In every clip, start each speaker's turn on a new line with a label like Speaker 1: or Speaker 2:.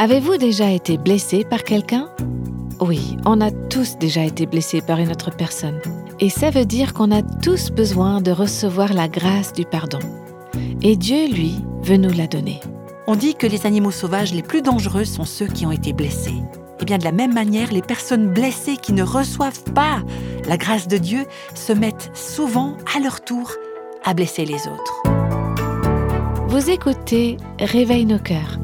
Speaker 1: Avez-vous déjà été blessé par quelqu'un? Oui, on a tous déjà été blessés par une autre personne. Et ça veut dire qu'on a tous besoin de recevoir la grâce du pardon. Et Dieu, lui, veut nous la donner.
Speaker 2: On dit que les animaux sauvages les plus dangereux sont ceux qui ont été blessés. Et bien de la même manière, les personnes blessées qui ne reçoivent pas la grâce de Dieu se mettent souvent à leur tour à blesser les autres.
Speaker 1: Vous écoutez Réveille nos cœurs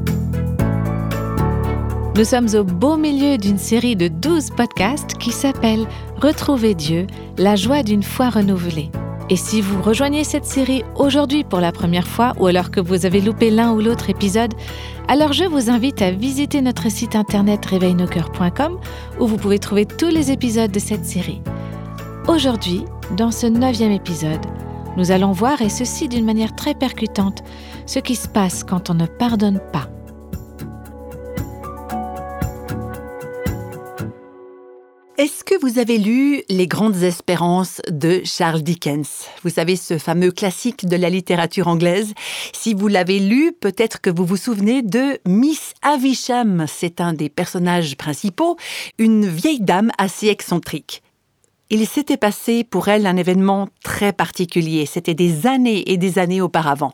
Speaker 1: nous sommes au beau milieu d'une série de 12 podcasts qui s'appelle Retrouver Dieu, la joie d'une foi renouvelée. Et si vous rejoignez cette série aujourd'hui pour la première fois ou alors que vous avez loupé l'un ou l'autre épisode, alors je vous invite à visiter notre site internet réveilnoscoeurs.com où vous pouvez trouver tous les épisodes de cette série. Aujourd'hui, dans ce neuvième épisode, nous allons voir, et ceci d'une manière très percutante, ce qui se passe quand on ne pardonne pas.
Speaker 2: Est-ce que vous avez lu Les grandes espérances de Charles Dickens? Vous savez, ce fameux classique de la littérature anglaise. Si vous l'avez lu, peut-être que vous vous souvenez de Miss Avisham. C'est un des personnages principaux, une vieille dame assez excentrique. Il s'était passé pour elle un événement très particulier. C'était des années et des années auparavant.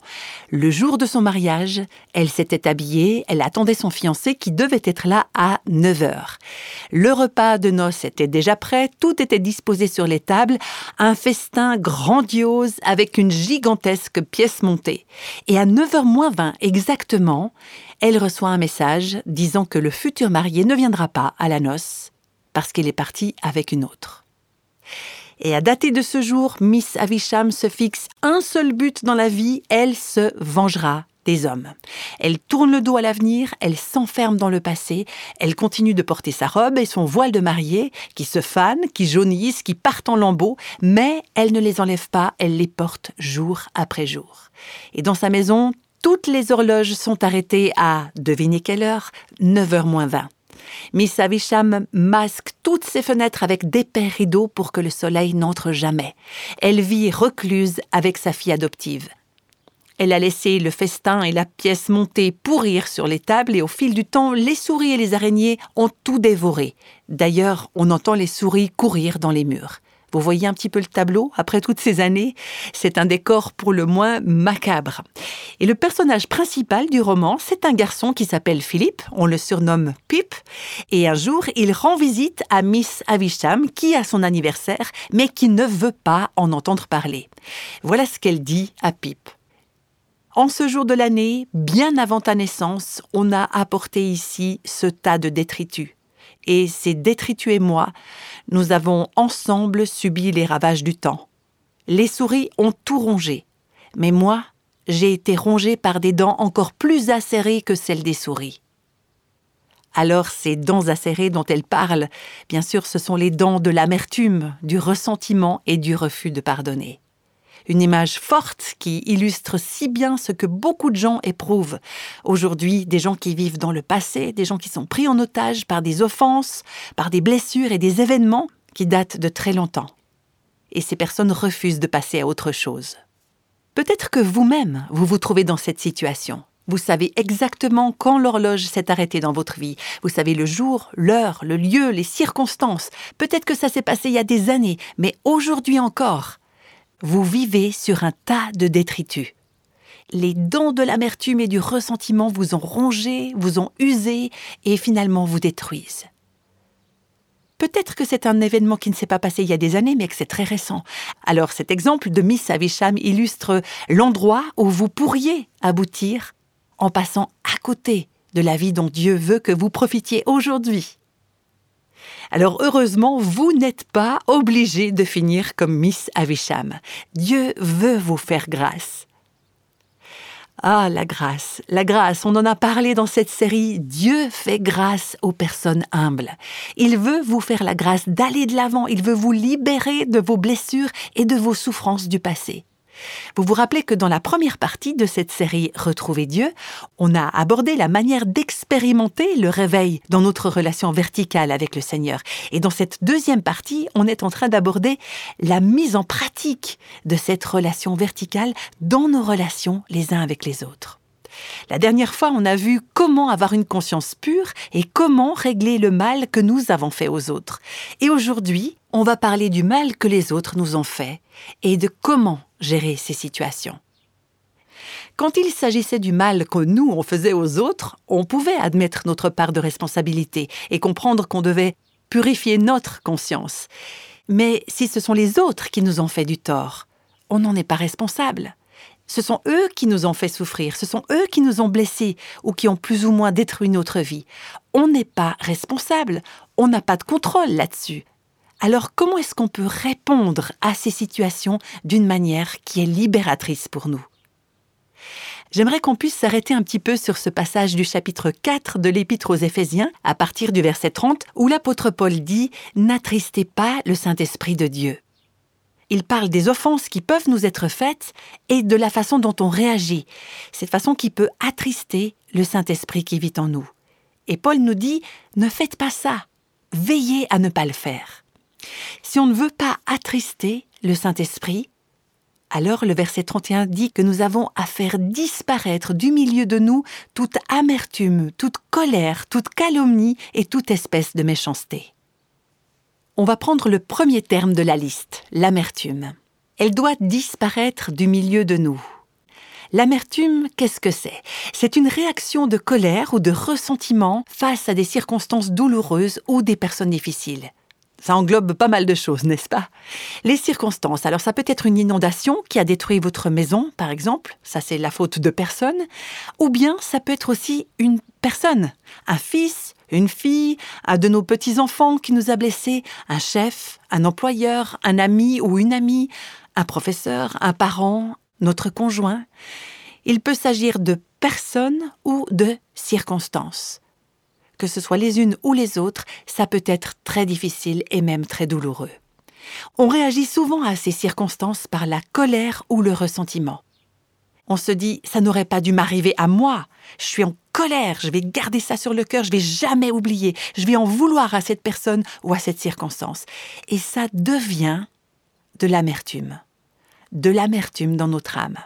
Speaker 2: Le jour de son mariage, elle s'était habillée, elle attendait son fiancé qui devait être là à 9 heures. Le repas de noces était déjà prêt, tout était disposé sur les tables, un festin grandiose avec une gigantesque pièce montée. Et à 9h moins 20 exactement, elle reçoit un message disant que le futur marié ne viendra pas à la noce parce qu'il est parti avec une autre. Et à dater de ce jour, Miss Avisham se fixe un seul but dans la vie, elle se vengera des hommes. Elle tourne le dos à l'avenir, elle s'enferme dans le passé, elle continue de porter sa robe et son voile de mariée, qui se fanent, qui jaunissent, qui partent en lambeaux, mais elle ne les enlève pas, elle les porte jour après jour. Et dans sa maison, toutes les horloges sont arrêtées à, devinez quelle heure, 9h moins 20. Miss Avisham masque toutes ses fenêtres avec d'épais rideaux pour que le soleil n'entre jamais. Elle vit recluse avec sa fille adoptive. Elle a laissé le festin et la pièce montée pourrir sur les tables et au fil du temps, les souris et les araignées ont tout dévoré. D'ailleurs, on entend les souris courir dans les murs. Vous voyez un petit peu le tableau? Après toutes ces années C'est un décor pour le moins macabre. Et le personnage principal du roman, c'est un garçon qui s'appelle Philippe, on le surnomme Pip, et un jour il rend visite à Miss Avisham qui a son anniversaire mais qui ne veut pas en entendre parler. Voilà ce qu'elle dit à Pip. En ce jour de l'année, bien avant ta naissance, on a apporté ici ce tas de détritus et ces détritus et moi, nous avons ensemble subi les ravages du temps. Les souris ont tout rongé, mais moi, j'ai été rongé par des dents encore plus acérées que celles des souris. Alors ces dents acérées dont elle parle, bien sûr, ce sont les dents de l'amertume, du ressentiment et du refus de pardonner une image forte qui illustre si bien ce que beaucoup de gens éprouvent. Aujourd'hui, des gens qui vivent dans le passé, des gens qui sont pris en otage par des offenses, par des blessures et des événements qui datent de très longtemps. Et ces personnes refusent de passer à autre chose. Peut-être que vous-même, vous vous trouvez dans cette situation. Vous savez exactement quand l'horloge s'est arrêtée dans votre vie. Vous savez le jour, l'heure, le lieu, les circonstances. Peut-être que ça s'est passé il y a des années, mais aujourd'hui encore, vous vivez sur un tas de détritus. Les dents de l'amertume et du ressentiment vous ont rongé, vous ont usé et finalement vous détruisent. Peut-être que c'est un événement qui ne s'est pas passé il y a des années, mais que c'est très récent. Alors cet exemple de Miss Avisham illustre l'endroit où vous pourriez aboutir en passant à côté de la vie dont Dieu veut que vous profitiez aujourd'hui. Alors heureusement, vous n'êtes pas obligé de finir comme Miss Avisham. Dieu veut vous faire grâce. Ah, la grâce, la grâce, on en a parlé dans cette série. Dieu fait grâce aux personnes humbles. Il veut vous faire la grâce d'aller de l'avant, il veut vous libérer de vos blessures et de vos souffrances du passé. Vous vous rappelez que dans la première partie de cette série Retrouver Dieu, on a abordé la manière d'expérimenter le réveil dans notre relation verticale avec le Seigneur. Et dans cette deuxième partie, on est en train d'aborder la mise en pratique de cette relation verticale dans nos relations les uns avec les autres. La dernière fois, on a vu comment avoir une conscience pure et comment régler le mal que nous avons fait aux autres. Et aujourd'hui, on va parler du mal que les autres nous ont fait et de comment gérer ces situations. Quand il s'agissait du mal que nous on faisait aux autres, on pouvait admettre notre part de responsabilité et comprendre qu'on devait purifier notre conscience. Mais si ce sont les autres qui nous ont fait du tort, on n'en est pas responsable. Ce sont eux qui nous ont fait souffrir, ce sont eux qui nous ont blessés ou qui ont plus ou moins détruit notre vie. On n'est pas responsable, on n'a pas de contrôle là-dessus. Alors comment est-ce qu'on peut répondre à ces situations d'une manière qui est libératrice pour nous? J'aimerais qu'on puisse s'arrêter un petit peu sur ce passage du chapitre 4 de l'Épître aux Éphésiens, à partir du verset 30, où l'apôtre Paul dit N'attristez pas le Saint-Esprit de Dieu. Il parle des offenses qui peuvent nous être faites et de la façon dont on réagit, cette façon qui peut attrister le Saint-Esprit qui vit en nous. Et Paul nous dit Ne faites pas ça, veillez à ne pas le faire. Si on ne veut pas attrister le Saint-Esprit, alors le verset 31 dit que nous avons à faire disparaître du milieu de nous toute amertume, toute colère, toute calomnie et toute espèce de méchanceté. On va prendre le premier terme de la liste, l'amertume. Elle doit disparaître du milieu de nous. L'amertume, qu'est-ce que c'est? C'est une réaction de colère ou de ressentiment face à des circonstances douloureuses ou des personnes difficiles. Ça englobe pas mal de choses, n'est-ce pas? Les circonstances. Alors ça peut être une inondation qui a détruit votre maison, par exemple. Ça c'est la faute de personne. Ou bien ça peut être aussi une personne. Un fils, une fille, un de nos petits-enfants qui nous a blessés, un chef, un employeur, un ami ou une amie, un professeur, un parent, notre conjoint. Il peut s'agir de personnes ou de circonstances que ce soit les unes ou les autres, ça peut être très difficile et même très douloureux. On réagit souvent à ces circonstances par la colère ou le ressentiment. On se dit ça n'aurait pas dû m'arriver à moi. Je suis en colère, je vais garder ça sur le cœur, je vais jamais oublier, je vais en vouloir à cette personne ou à cette circonstance. Et ça devient de l'amertume. De l'amertume dans notre âme.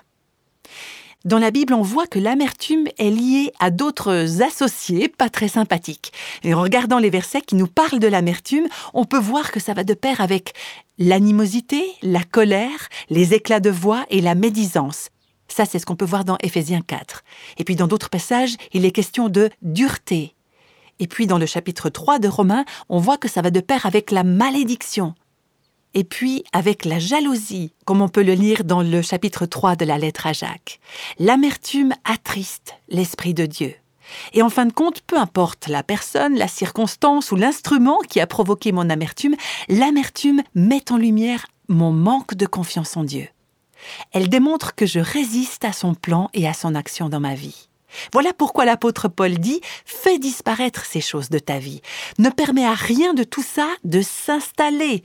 Speaker 2: Dans la Bible, on voit que l'amertume est liée à d'autres associés pas très sympathiques. Et en regardant les versets qui nous parlent de l'amertume, on peut voir que ça va de pair avec l'animosité, la colère, les éclats de voix et la médisance. Ça, c'est ce qu'on peut voir dans Éphésiens 4. Et puis dans d'autres passages, il est question de dureté. Et puis dans le chapitre 3 de Romains, on voit que ça va de pair avec la malédiction, et puis avec la jalousie, comme on peut le lire dans le chapitre 3 de la lettre à Jacques. L'amertume attriste l'Esprit de Dieu. Et en fin de compte, peu importe la personne, la circonstance ou l'instrument qui a provoqué mon amertume, l'amertume met en lumière mon manque de confiance en Dieu. Elle démontre que je résiste à son plan et à son action dans ma vie. Voilà pourquoi l'apôtre Paul dit Fais disparaître ces choses de ta vie. Ne permets à rien de tout ça de s'installer.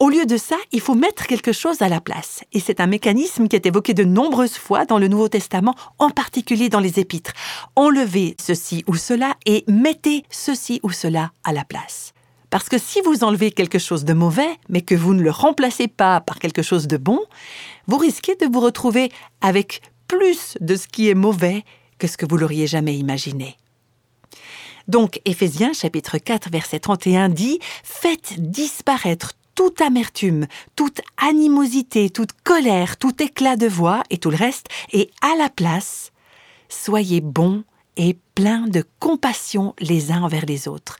Speaker 2: Au lieu de ça, il faut mettre quelque chose à la place. Et c'est un mécanisme qui est évoqué de nombreuses fois dans le Nouveau Testament, en particulier dans les Épîtres. Enlevez ceci ou cela et mettez ceci ou cela à la place. Parce que si vous enlevez quelque chose de mauvais, mais que vous ne le remplacez pas par quelque chose de bon, vous risquez de vous retrouver avec plus de ce qui est mauvais que ce que vous l'auriez jamais imaginé. Donc Éphésiens chapitre 4 verset 31 dit Faites disparaître toute amertume, toute animosité, toute colère, tout éclat de voix et tout le reste, et à la place, soyez bons et pleins de compassion les uns envers les autres.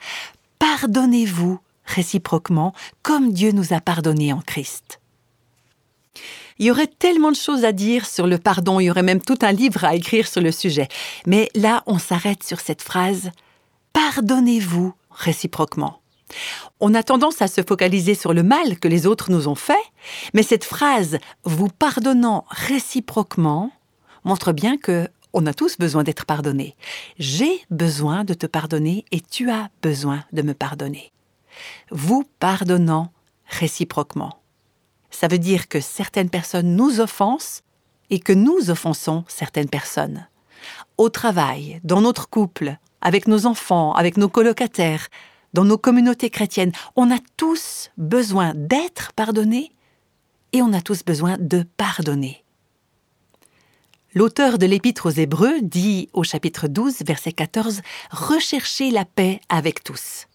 Speaker 2: Pardonnez-vous réciproquement comme Dieu nous a pardonnés en Christ. Il y aurait tellement de choses à dire sur le pardon, il y aurait même tout un livre à écrire sur le sujet. Mais là, on s'arrête sur cette phrase Pardonnez-vous réciproquement. On a tendance à se focaliser sur le mal que les autres nous ont fait, mais cette phrase vous pardonnant réciproquement montre bien que on a tous besoin d'être pardonnés. J'ai besoin de te pardonner et tu as besoin de me pardonner. Vous pardonnant réciproquement. Ça veut dire que certaines personnes nous offensent et que nous offensons certaines personnes. Au travail, dans notre couple, avec nos enfants, avec nos colocataires, dans nos communautés chrétiennes, on a tous besoin d'être pardonnés et on a tous besoin de pardonner. L'auteur de l'Épître aux Hébreux dit au chapitre 12, verset 14, Recherchez la paix avec tous.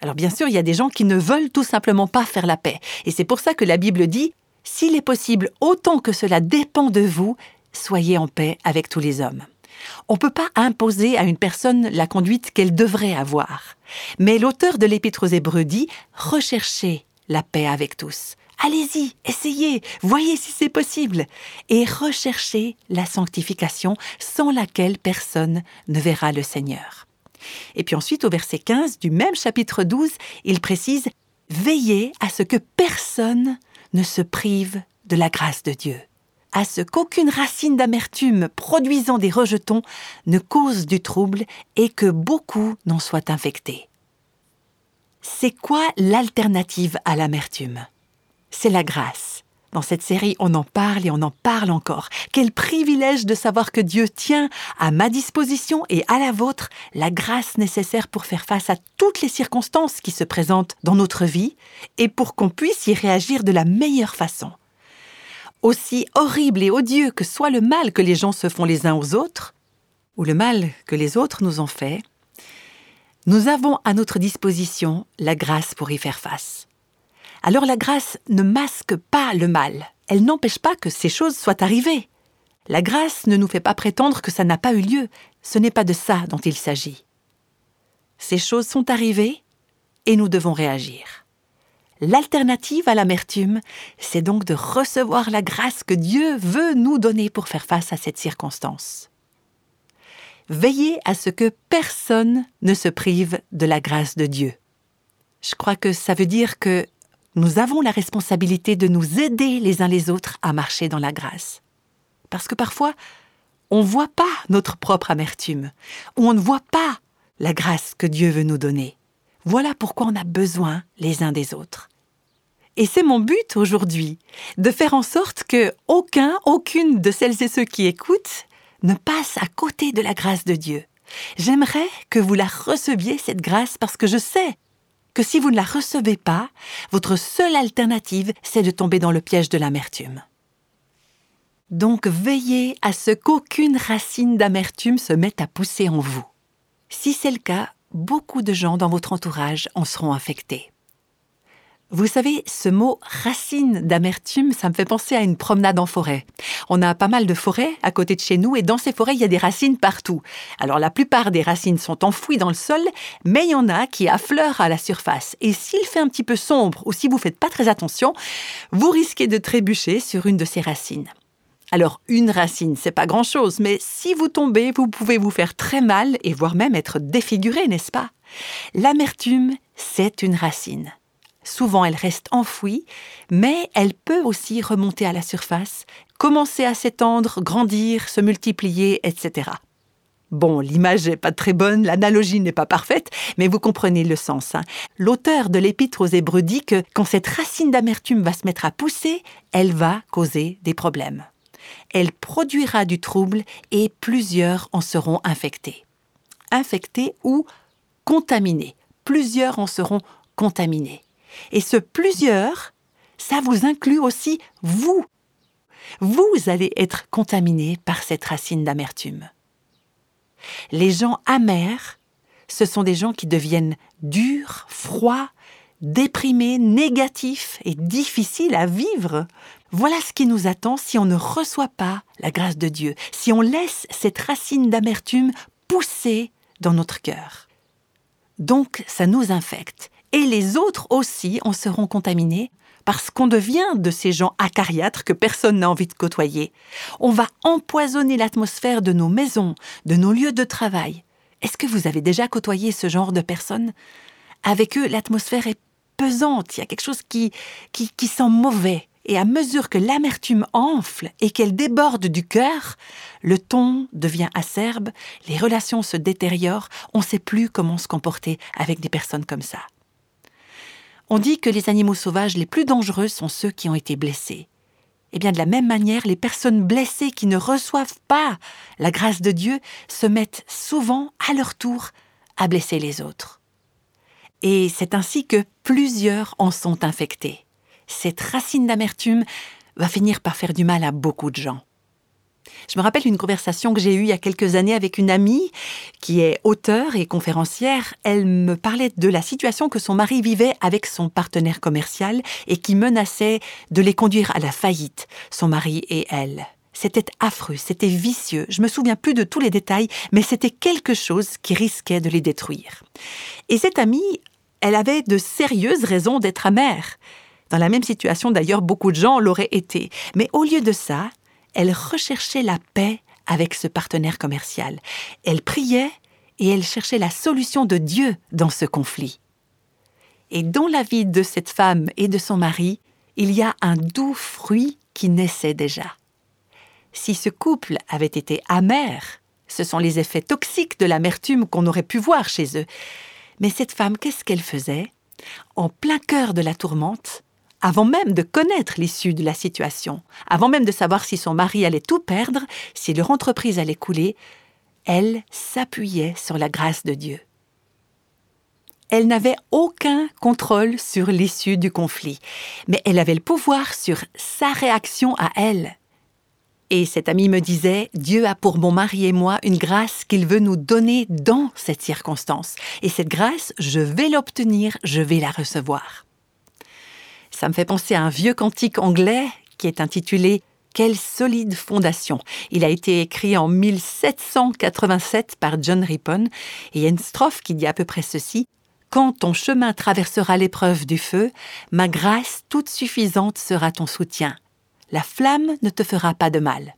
Speaker 2: Alors bien sûr, il y a des gens qui ne veulent tout simplement pas faire la paix. Et c'est pour ça que la Bible dit, S'il est possible, autant que cela dépend de vous, soyez en paix avec tous les hommes. On ne peut pas imposer à une personne la conduite qu'elle devrait avoir. Mais l'auteur de l'Épître aux Hébreux dit, Recherchez la paix avec tous. Allez-y, essayez, voyez si c'est possible, et recherchez la sanctification sans laquelle personne ne verra le Seigneur. Et puis ensuite, au verset 15 du même chapitre 12, il précise Veillez à ce que personne ne se prive de la grâce de Dieu, à ce qu'aucune racine d'amertume produisant des rejetons ne cause du trouble et que beaucoup n'en soient infectés. C'est quoi l'alternative à l'amertume? C'est la grâce. Dans cette série, on en parle et on en parle encore. Quel privilège de savoir que Dieu tient à ma disposition et à la vôtre la grâce nécessaire pour faire face à toutes les circonstances qui se présentent dans notre vie et pour qu'on puisse y réagir de la meilleure façon. Aussi horrible et odieux que soit le mal que les gens se font les uns aux autres, ou le mal que les autres nous ont fait, nous avons à notre disposition la grâce pour y faire face. Alors la grâce ne masque pas le mal, elle n'empêche pas que ces choses soient arrivées. La grâce ne nous fait pas prétendre que ça n'a pas eu lieu, ce n'est pas de ça dont il s'agit. Ces choses sont arrivées et nous devons réagir. L'alternative à l'amertume, c'est donc de recevoir la grâce que Dieu veut nous donner pour faire face à cette circonstance. Veillez à ce que personne ne se prive de la grâce de Dieu. Je crois que ça veut dire que nous avons la responsabilité de nous aider les uns les autres à marcher dans la grâce. Parce que parfois, on ne voit pas notre propre amertume, ou on ne voit pas la grâce que Dieu veut nous donner. Voilà pourquoi on a besoin les uns des autres. Et c'est mon but aujourd'hui, de faire en sorte que aucun, aucune de celles et ceux qui écoutent ne passe à côté de la grâce de Dieu. J'aimerais que vous la receviez, cette grâce, parce que je sais que si vous ne la recevez pas, votre seule alternative, c'est de tomber dans le piège de l'amertume. Donc veillez à ce qu'aucune racine d'amertume se mette à pousser en vous. Si c'est le cas, beaucoup de gens dans votre entourage en seront affectés. Vous savez, ce mot racine d'amertume, ça me fait penser à une promenade en forêt. On a pas mal de forêts à côté de chez nous et dans ces forêts, il y a des racines partout. Alors la plupart des racines sont enfouies dans le sol, mais il y en a qui affleurent à la surface. Et s'il fait un petit peu sombre ou si vous faites pas très attention, vous risquez de trébucher sur une de ces racines. Alors, une racine, c'est pas grand chose, mais si vous tombez, vous pouvez vous faire très mal et voire même être défiguré, n'est-ce pas? L'amertume, c'est une racine. Souvent, elle reste enfouie, mais elle peut aussi remonter à la surface, commencer à s'étendre, grandir, se multiplier, etc. Bon, l'image n'est pas très bonne, l'analogie n'est pas parfaite, mais vous comprenez le sens. Hein. L'auteur de l'Épître aux Hébreux dit que quand cette racine d'amertume va se mettre à pousser, elle va causer des problèmes. Elle produira du trouble et plusieurs en seront infectés. Infectés ou contaminés. Plusieurs en seront contaminés. Et ce plusieurs, ça vous inclut aussi vous. Vous allez être contaminé par cette racine d'amertume. Les gens amers, ce sont des gens qui deviennent durs, froids, déprimés, négatifs et difficiles à vivre. Voilà ce qui nous attend si on ne reçoit pas la grâce de Dieu, si on laisse cette racine d'amertume pousser dans notre cœur. Donc ça nous infecte et les autres aussi en seront contaminés parce qu'on devient de ces gens acariâtres que personne n'a envie de côtoyer. On va empoisonner l'atmosphère de nos maisons, de nos lieux de travail. Est-ce que vous avez déjà côtoyé ce genre de personnes? Avec eux, l'atmosphère est pesante, il y a quelque chose qui, qui, qui sent mauvais. Et à mesure que l'amertume enfle et qu'elle déborde du cœur, le ton devient acerbe, les relations se détériorent, on ne sait plus comment se comporter avec des personnes comme ça. On dit que les animaux sauvages les plus dangereux sont ceux qui ont été blessés. Eh bien, de la même manière, les personnes blessées qui ne reçoivent pas la grâce de Dieu se mettent souvent, à leur tour, à blesser les autres. Et c'est ainsi que plusieurs en sont infectés. Cette racine d'amertume va finir par faire du mal à beaucoup de gens. Je me rappelle une conversation que j'ai eue il y a quelques années avec une amie qui est auteure et conférencière. Elle me parlait de la situation que son mari vivait avec son partenaire commercial et qui menaçait de les conduire à la faillite, son mari et elle. C'était affreux, c'était vicieux. Je me souviens plus de tous les détails, mais c'était quelque chose qui risquait de les détruire. Et cette amie, elle avait de sérieuses raisons d'être amère. Dans la même situation d'ailleurs, beaucoup de gens l'auraient été. Mais au lieu de ça, elle recherchait la paix avec ce partenaire commercial. Elle priait et elle cherchait la solution de Dieu dans ce conflit. Et dans la vie de cette femme et de son mari, il y a un doux fruit qui naissait déjà. Si ce couple avait été amer, ce sont les effets toxiques de l'amertume qu'on aurait pu voir chez eux. Mais cette femme, qu'est-ce qu'elle faisait? En plein cœur de la tourmente, avant même de connaître l'issue de la situation, avant même de savoir si son mari allait tout perdre, si leur entreprise allait couler, elle s'appuyait sur la grâce de Dieu. Elle n'avait aucun contrôle sur l'issue du conflit, mais elle avait le pouvoir sur sa réaction à elle. Et cet ami me disait, Dieu a pour mon mari et moi une grâce qu'il veut nous donner dans cette circonstance. Et cette grâce, je vais l'obtenir, je vais la recevoir. Ça me fait penser à un vieux cantique anglais qui est intitulé Quelle solide fondation. Il a été écrit en 1787 par John Rippon et il y a une strophe qui dit à peu près ceci Quand ton chemin traversera l'épreuve du feu, ma grâce toute suffisante sera ton soutien. La flamme ne te fera pas de mal.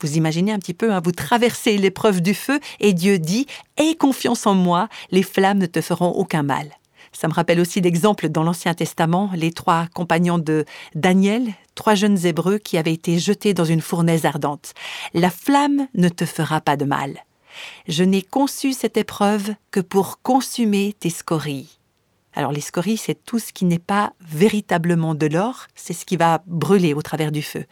Speaker 2: Vous imaginez un petit peu, hein, vous traversez l'épreuve du feu et Dieu dit Aie confiance en moi, les flammes ne te feront aucun mal. Ça me rappelle aussi d'exemples dans l'Ancien Testament, les trois compagnons de Daniel, trois jeunes Hébreux qui avaient été jetés dans une fournaise ardente. La flamme ne te fera pas de mal. Je n'ai conçu cette épreuve que pour consumer tes scories. Alors les scories, c'est tout ce qui n'est pas véritablement de l'or, c'est ce qui va brûler au travers du feu.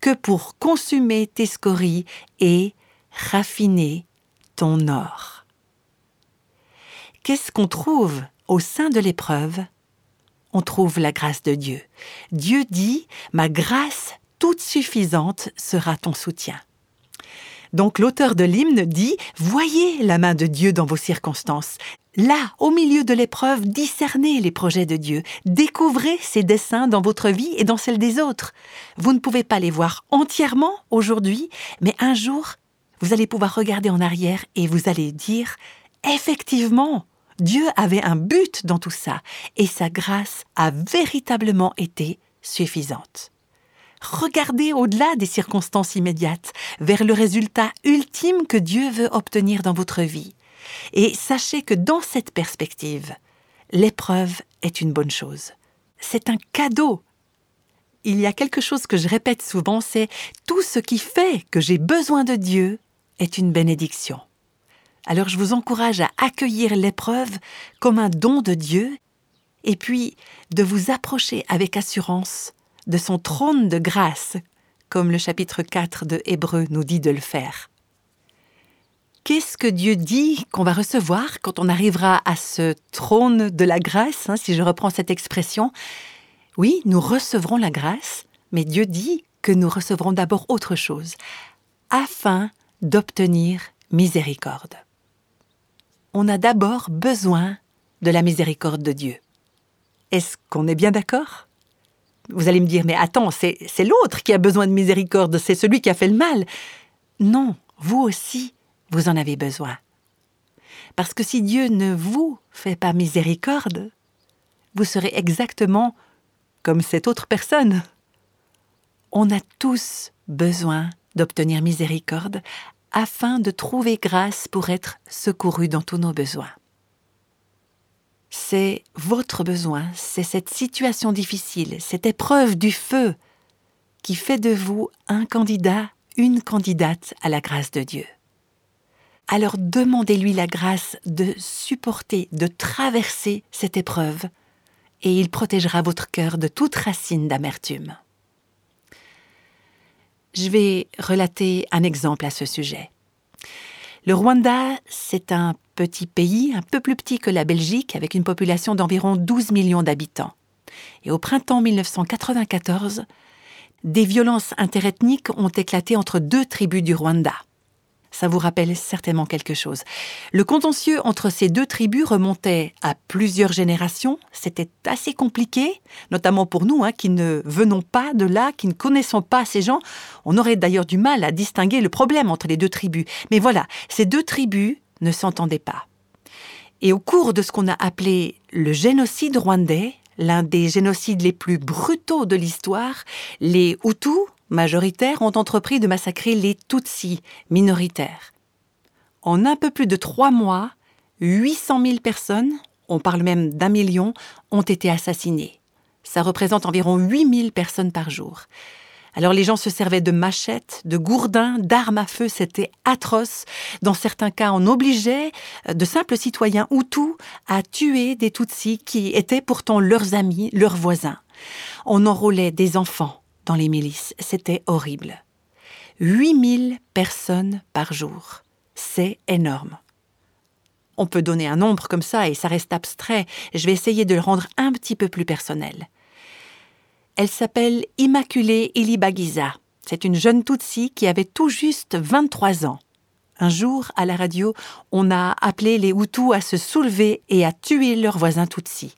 Speaker 2: Que pour consumer tes scories et raffiner ton or. Qu'est-ce qu'on trouve au sein de l'épreuve, on trouve la grâce de Dieu. Dieu dit, ma grâce toute suffisante sera ton soutien. Donc l'auteur de l'hymne dit, voyez la main de Dieu dans vos circonstances. Là, au milieu de l'épreuve, discernez les projets de Dieu, découvrez ses desseins dans votre vie et dans celle des autres. Vous ne pouvez pas les voir entièrement aujourd'hui, mais un jour, vous allez pouvoir regarder en arrière et vous allez dire, effectivement, Dieu avait un but dans tout ça, et sa grâce a véritablement été suffisante. Regardez au-delà des circonstances immédiates, vers le résultat ultime que Dieu veut obtenir dans votre vie. Et sachez que dans cette perspective, l'épreuve est une bonne chose. C'est un cadeau. Il y a quelque chose que je répète souvent, c'est tout ce qui fait que j'ai besoin de Dieu est une bénédiction. Alors je vous encourage à accueillir l'épreuve comme un don de Dieu et puis de vous approcher avec assurance de son trône de grâce, comme le chapitre 4 de Hébreu nous dit de le faire. Qu'est-ce que Dieu dit qu'on va recevoir quand on arrivera à ce trône de la grâce, hein, si je reprends cette expression? Oui, nous recevrons la grâce, mais Dieu dit que nous recevrons d'abord autre chose, afin d'obtenir miséricorde on a d'abord besoin de la miséricorde de Dieu. Est-ce qu'on est bien d'accord? Vous allez me dire, mais attends, c'est l'autre qui a besoin de miséricorde, c'est celui qui a fait le mal. Non, vous aussi, vous en avez besoin. Parce que si Dieu ne vous fait pas miséricorde, vous serez exactement comme cette autre personne. On a tous besoin d'obtenir miséricorde afin de trouver grâce pour être secouru dans tous nos besoins. C'est votre besoin, c'est cette situation difficile, cette épreuve du feu qui fait de vous un candidat, une candidate à la grâce de Dieu. Alors demandez-lui la grâce de supporter, de traverser cette épreuve, et il protégera votre cœur de toute racine d'amertume. Je vais relater un exemple à ce sujet. Le Rwanda, c'est un petit pays, un peu plus petit que la Belgique, avec une population d'environ 12 millions d'habitants. Et au printemps 1994, des violences interethniques ont éclaté entre deux tribus du Rwanda. Ça vous rappelle certainement quelque chose. Le contentieux entre ces deux tribus remontait à plusieurs générations. C'était assez compliqué, notamment pour nous hein, qui ne venons pas de là, qui ne connaissons pas ces gens. On aurait d'ailleurs du mal à distinguer le problème entre les deux tribus. Mais voilà, ces deux tribus ne s'entendaient pas. Et au cours de ce qu'on a appelé le génocide rwandais, l'un des génocides les plus brutaux de l'histoire, les Hutus, majoritaires, ont entrepris de massacrer les Tutsis, minoritaires. En un peu plus de trois mois, 800 000 personnes, on parle même d'un million, ont été assassinées. Ça représente environ 8 000 personnes par jour. Alors les gens se servaient de machettes, de gourdins, d'armes à feu, c'était atroce. Dans certains cas, on obligeait euh, de simples citoyens Hutus à tuer des Tutsis qui étaient pourtant leurs amis, leurs voisins. On enrôlait des enfants dans les milices, c'était horrible. 8000 personnes par jour, c'est énorme. On peut donner un nombre comme ça et ça reste abstrait. Je vais essayer de le rendre un petit peu plus personnel. Elle s'appelle Immaculée Ilibagiza. C'est une jeune Tutsi qui avait tout juste 23 ans. Un jour, à la radio, on a appelé les Hutus à se soulever et à tuer leurs voisins Tutsis.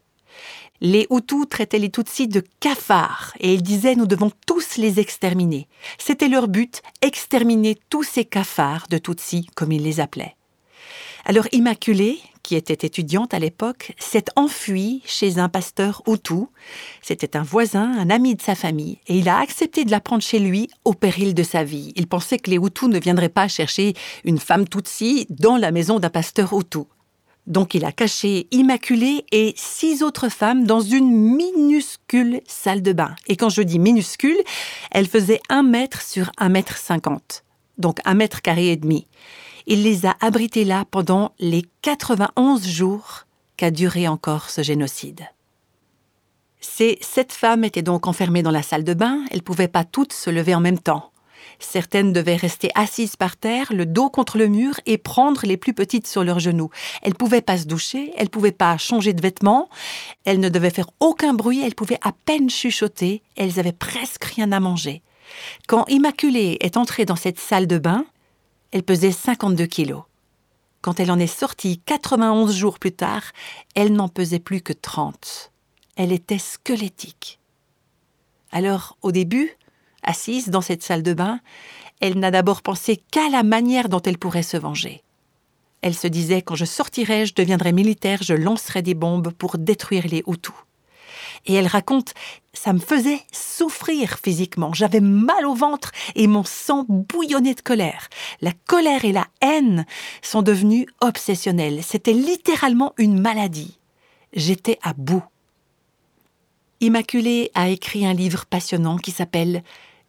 Speaker 2: Les Hutus traitaient les Tutsis de cafards et ils disaient nous devons tous les exterminer. C'était leur but, exterminer tous ces cafards de Tutsis, comme ils les appelaient. Alors Immaculée, qui était étudiante à l'époque, s'est enfuie chez un pasteur Hutu. C'était un voisin, un ami de sa famille, et il a accepté de la prendre chez lui au péril de sa vie. Il pensait que les Hutus ne viendraient pas chercher une femme Tutsi dans la maison d'un pasteur Hutu. Donc il a caché Immaculée et six autres femmes dans une minuscule salle de bain. Et quand je dis minuscule, elle faisait un mètre sur un mètre cinquante. Donc un mètre carré et demi. Il les a abrités là pendant les 91 jours qu'a duré encore ce génocide. Ces sept femmes étaient donc enfermées dans la salle de bain, elles ne pouvaient pas toutes se lever en même temps. Certaines devaient rester assises par terre, le dos contre le mur, et prendre les plus petites sur leurs genoux. Elles ne pouvaient pas se doucher, elles ne pouvaient pas changer de vêtements, elles ne devaient faire aucun bruit, elles pouvaient à peine chuchoter, elles avaient presque rien à manger. Quand Immaculée est entrée dans cette salle de bain, elle pesait 52 kilos. Quand elle en est sortie 91 jours plus tard, elle n'en pesait plus que 30. Elle était squelettique. Alors, au début, assise dans cette salle de bain, elle n'a d'abord pensé qu'à la manière dont elle pourrait se venger. Elle se disait quand je sortirai, je deviendrai militaire, je lancerai des bombes pour détruire les Hutus. Et elle raconte ça me faisait souffrir physiquement. J'avais mal au ventre et mon sang bouillonnait de colère. La colère et la haine sont devenues obsessionnelles. C'était littéralement une maladie. J'étais à bout. Immaculée a écrit un livre passionnant qui s'appelle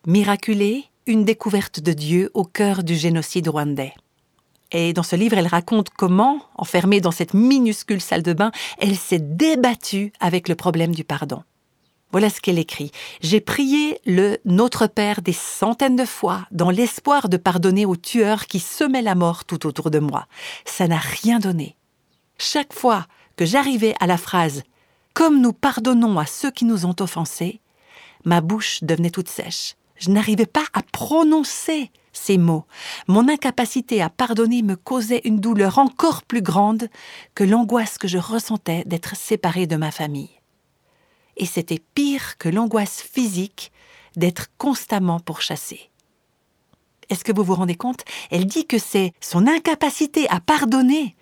Speaker 2: Miraculée, une découverte de Dieu au cœur du génocide rwandais. Et dans ce livre, elle raconte comment, enfermée dans cette minuscule salle de bain, elle s'est débattue avec le problème du pardon. Voilà ce qu'elle écrit. J'ai prié le Notre Père des centaines de fois dans l'espoir de pardonner aux tueurs qui semaient la mort tout autour de moi. Ça n'a rien donné. Chaque fois que j'arrivais à la phrase Comme nous pardonnons à ceux qui nous ont offensés, ma bouche devenait toute sèche. Je n'arrivais pas à prononcer ces mots. Mon incapacité à pardonner me causait une douleur encore plus grande que l'angoisse que je ressentais d'être séparée de ma famille et c'était pire que l'angoisse physique d'être constamment pourchassée. Est-ce que vous vous rendez compte? Elle dit que c'est son incapacité à pardonner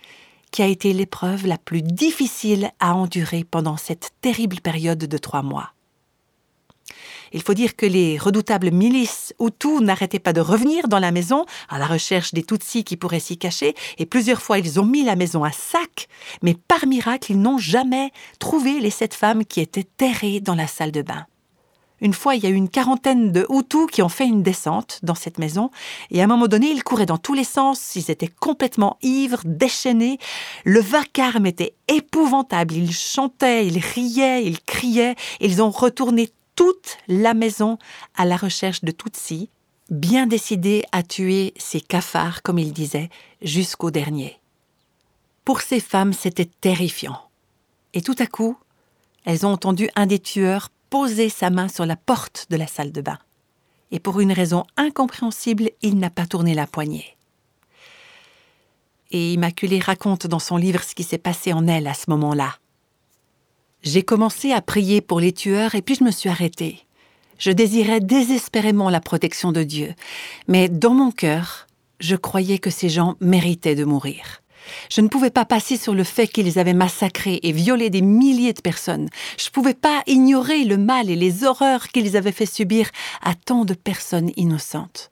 Speaker 2: qui a été l'épreuve la plus difficile à endurer pendant cette terrible période de trois mois. Il faut dire que les redoutables milices Hutus n'arrêtaient pas de revenir dans la maison à la recherche des Tutsis qui pourraient s'y cacher, et plusieurs fois ils ont mis la maison à sac, mais par miracle ils n'ont jamais trouvé les sept femmes qui étaient terrées dans la salle de bain. Une fois, il y a eu une quarantaine de Hutus qui ont fait une descente dans cette maison, et à un moment donné, ils couraient dans tous les sens, ils étaient complètement ivres, déchaînés, le vacarme était épouvantable, ils chantaient, ils riaient, ils criaient, ils ont retourné toute la maison à la recherche de Tutsi, bien décidé à tuer ces cafards, comme il disait, jusqu'au dernier. Pour ces femmes, c'était terrifiant. Et tout à coup, elles ont entendu un des tueurs poser sa main sur la porte de la salle de bain. Et pour une raison incompréhensible, il n'a pas tourné la poignée. Et Immaculée raconte dans son livre ce qui s'est passé en elle à ce moment-là. J'ai commencé à prier pour les tueurs et puis je me suis arrêtée. Je désirais désespérément la protection de Dieu, mais dans mon cœur, je croyais que ces gens méritaient de mourir. Je ne pouvais pas passer sur le fait qu'ils avaient massacré et violé des milliers de personnes. Je ne pouvais pas ignorer le mal et les horreurs qu'ils avaient fait subir à tant de personnes innocentes.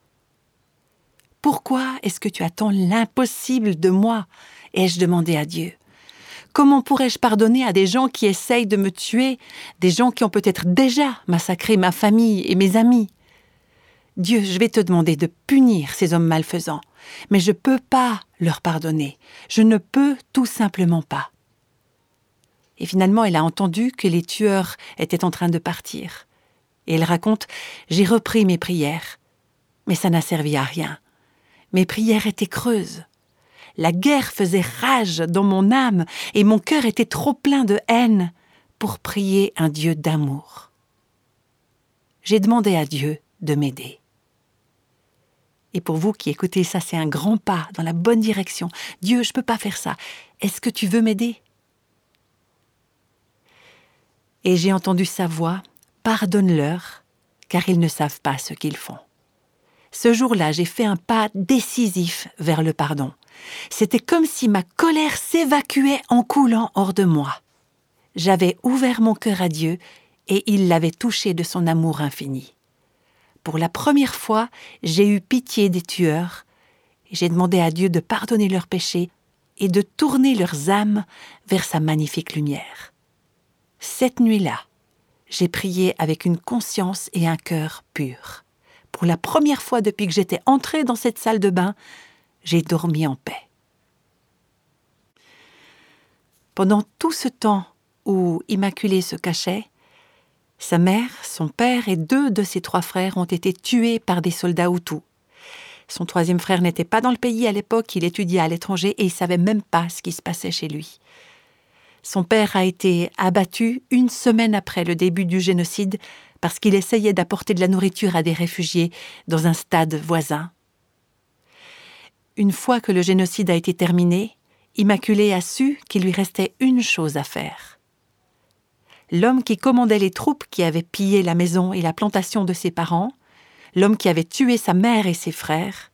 Speaker 2: Pourquoi est-ce que tu attends l'impossible de moi? ai-je demandé à Dieu. Comment pourrais-je pardonner à des gens qui essayent de me tuer, des gens qui ont peut-être déjà massacré ma famille et mes amis Dieu, je vais te demander de punir ces hommes malfaisants, mais je ne peux pas leur pardonner. Je ne peux tout simplement pas. Et finalement, elle a entendu que les tueurs étaient en train de partir. Et elle raconte J'ai repris mes prières. Mais ça n'a servi à rien. Mes prières étaient creuses. La guerre faisait rage dans mon âme et mon cœur était trop plein de haine pour prier un Dieu d'amour. J'ai demandé à Dieu de m'aider. Et pour vous qui écoutez ça, c'est un grand pas dans la bonne direction. Dieu, je ne peux pas faire ça. Est-ce que tu veux m'aider? Et j'ai entendu sa voix, pardonne-leur, car ils ne savent pas ce qu'ils font. Ce jour-là, j'ai fait un pas décisif vers le pardon. C'était comme si ma colère s'évacuait en coulant hors de moi. J'avais ouvert mon cœur à Dieu et il l'avait touché de son amour infini. Pour la première fois, j'ai eu pitié des tueurs j'ai demandé à Dieu de pardonner leurs péchés et de tourner leurs âmes vers sa magnifique lumière. Cette nuit-là, j'ai prié avec une conscience et un cœur purs. Pour la première fois depuis que j'étais entrée dans cette salle de bain, j'ai dormi en paix. Pendant tout ce temps où Immaculée se cachait, sa mère, son père et deux de ses trois frères ont été tués par des soldats Hutus. Son troisième frère n'était pas dans le pays à l'époque, il étudiait à l'étranger et il savait même pas ce qui se passait chez lui. Son père a été abattu une semaine après le début du génocide parce qu'il essayait d'apporter de la nourriture à des réfugiés dans un stade voisin. Une fois que le génocide a été terminé, Immaculée a su qu'il lui restait une chose à faire. L'homme qui commandait les troupes qui avaient pillé la maison et la plantation de ses parents, l'homme qui avait tué sa mère et ses frères,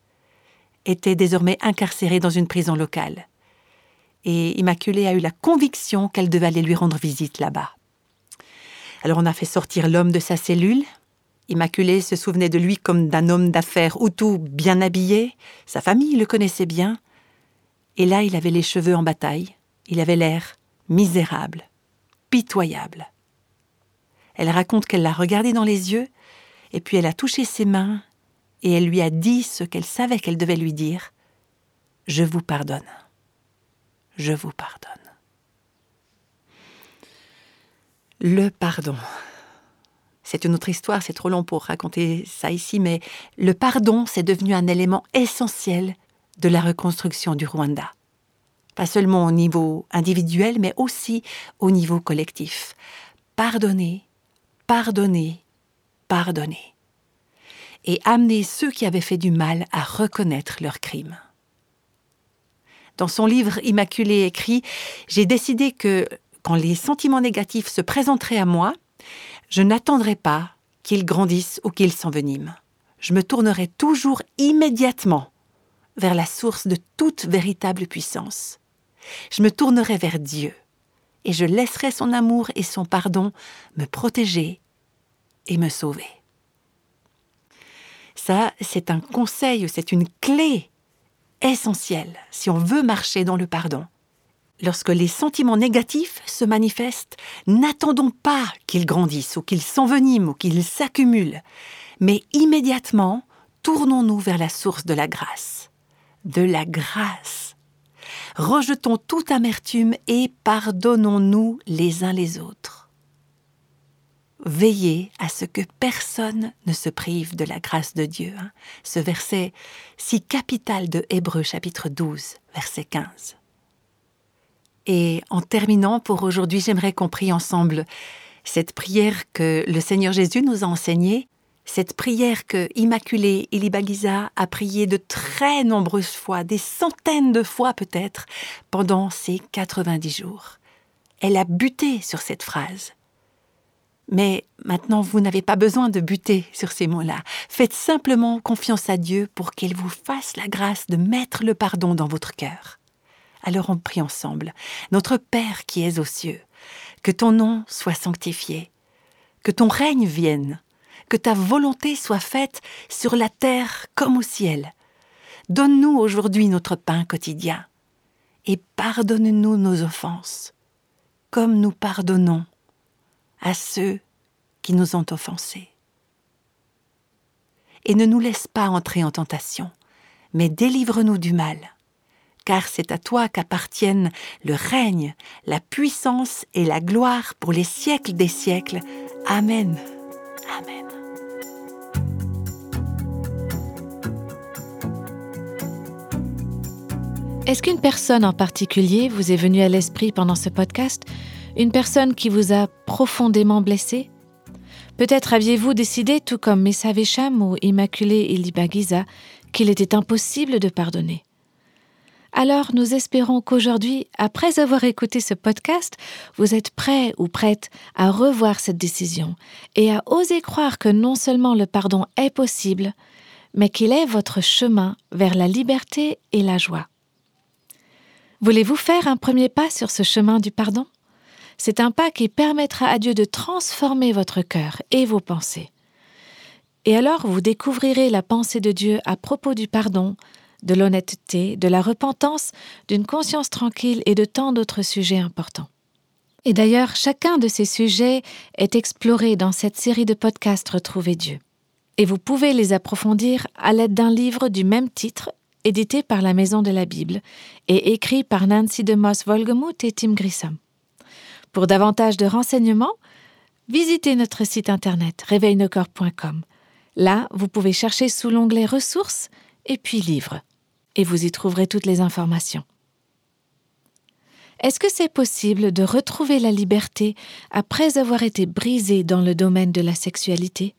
Speaker 2: était désormais incarcéré dans une prison locale. Et Immaculée a eu la conviction qu'elle devait aller lui rendre visite là-bas. Alors on a fait sortir l'homme de sa cellule, Immaculée se souvenait de lui comme d'un homme d'affaires Hutu bien habillé, sa famille le connaissait bien, et là il avait les cheveux en bataille, il avait l'air misérable, pitoyable. Elle raconte qu'elle l'a regardé dans les yeux, et puis elle a touché ses mains, et elle lui a dit ce qu'elle savait qu'elle devait lui dire. Je vous pardonne. Je vous pardonne. Le pardon. C'est une autre histoire, c'est trop long pour raconter ça ici, mais le pardon, c'est devenu un élément essentiel de la reconstruction du Rwanda. Pas seulement au niveau individuel, mais aussi au niveau collectif. Pardonner, pardonner, pardonner. Et amener ceux qui avaient fait du mal à reconnaître leurs crimes. Dans son livre Immaculé écrit J'ai décidé que, quand les sentiments négatifs se présenteraient à moi, je n'attendrai pas qu'ils grandissent ou qu'ils s'enveniment. Je me tournerai toujours immédiatement vers la source de toute véritable puissance. Je me tournerai vers Dieu et je laisserai son amour et son pardon me protéger et me sauver. Ça, c'est un conseil, c'est une clé essentielle si on veut marcher dans le pardon. Lorsque les sentiments négatifs se manifestent, n'attendons pas qu'ils grandissent ou qu'ils s'enveniment ou qu'ils s'accumulent, mais immédiatement, tournons-nous vers la source de la grâce. De la grâce. Rejetons toute amertume et pardonnons-nous les uns les autres. Veillez à ce que personne ne se prive de la grâce de Dieu. Hein. Ce verset si capital de Hébreu chapitre 12, verset 15. Et en terminant pour aujourd'hui, j'aimerais qu'on prie ensemble cette prière que le Seigneur Jésus nous a enseignée Cette prière que Immaculée Ilibagiza a priée de très nombreuses fois, des centaines de fois peut-être, pendant ces 90 jours. Elle a buté sur cette phrase. Mais maintenant, vous n'avez pas besoin de buter sur ces mots-là. Faites simplement confiance à Dieu pour qu'il vous fasse la grâce de mettre le pardon dans votre cœur. Alors on prie ensemble. Notre Père qui es aux cieux, que ton nom soit sanctifié, que ton règne vienne, que ta volonté soit faite sur la terre comme au ciel. Donne-nous aujourd'hui notre pain quotidien, et pardonne-nous nos offenses, comme nous pardonnons à ceux qui nous ont offensés. Et ne nous laisse pas entrer en tentation, mais délivre-nous du mal, car c'est à toi qu'appartiennent le règne, la puissance et la gloire pour les siècles des siècles. Amen. Amen.
Speaker 1: Est-ce qu'une personne en particulier vous est venue à l'esprit pendant ce podcast? Une personne qui vous a profondément blessé? Peut-être aviez-vous décidé, tout comme Messa Vesham ou Immaculée Ilibagiza, qu'il était impossible de pardonner. Alors nous espérons qu'aujourd'hui, après avoir écouté ce podcast, vous êtes prêt ou prête à revoir cette décision et à oser croire que non seulement le pardon est possible, mais qu'il est votre chemin vers la liberté et la joie. Voulez-vous faire un premier pas sur ce chemin du pardon? C'est un pas qui permettra à Dieu de transformer votre cœur et vos pensées. Et alors vous découvrirez la pensée de Dieu à propos du pardon, de l'honnêteté, de la repentance, d'une conscience tranquille et de tant d'autres sujets importants. Et d'ailleurs, chacun de ces sujets est exploré dans cette série de podcasts Retrouver Dieu. Et vous pouvez les approfondir à l'aide d'un livre du même titre, édité par la Maison de la Bible et écrit par Nancy de Moss Volgemuth et Tim Grissom. Pour davantage de renseignements, visitez notre site internet réveilnocorps.com. Là, vous pouvez chercher sous l'onglet Ressources et puis Livres, et vous y trouverez toutes les informations. Est-ce que c'est possible de retrouver la liberté après avoir été brisé dans le domaine de la sexualité?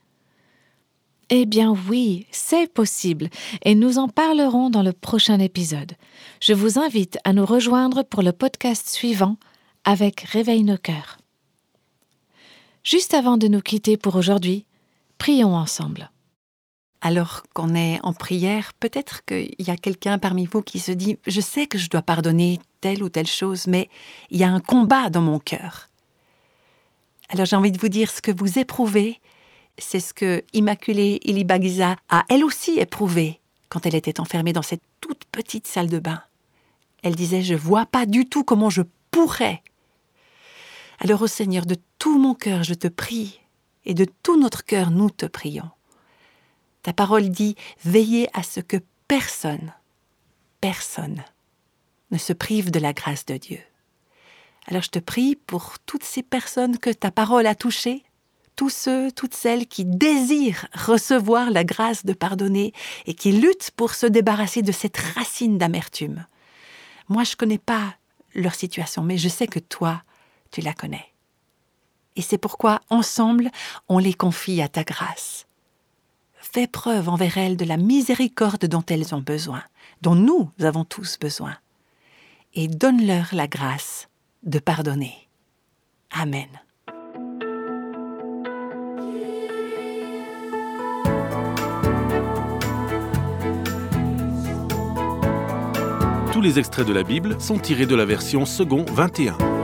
Speaker 1: Eh bien oui, c'est possible, et nous en parlerons dans le prochain épisode. Je vous invite à nous rejoindre pour le podcast suivant avec Réveille nos cœurs. Juste avant de nous quitter pour aujourd'hui, prions ensemble.
Speaker 2: Alors qu'on est en prière, peut-être qu'il y a quelqu'un parmi vous qui se dit Je sais que je dois pardonner telle ou telle chose, mais il y a un combat dans mon cœur. Alors j'ai envie de vous dire ce que vous éprouvez, c'est ce que Immaculée Ilibagiza a elle aussi éprouvé quand elle était enfermée dans cette toute petite salle de bain. Elle disait Je vois pas du tout comment je pourrais alors ô Seigneur, de tout mon cœur, je te prie, et de tout notre cœur, nous te prions. Ta parole dit, veillez à ce que personne, personne, ne se prive de la grâce de Dieu. Alors je te prie pour toutes ces personnes que ta parole a touchées, tous ceux, toutes celles qui désirent recevoir la grâce de pardonner et qui luttent pour se débarrasser de cette racine d'amertume. Moi, je ne connais pas leur situation, mais je sais que toi, tu la connais. Et c'est pourquoi, ensemble, on les confie à ta grâce. Fais preuve envers elles de la miséricorde dont elles ont besoin, dont nous avons tous besoin, et donne-leur la grâce de pardonner. Amen.
Speaker 3: Tous les extraits de la Bible sont tirés de la version second 21.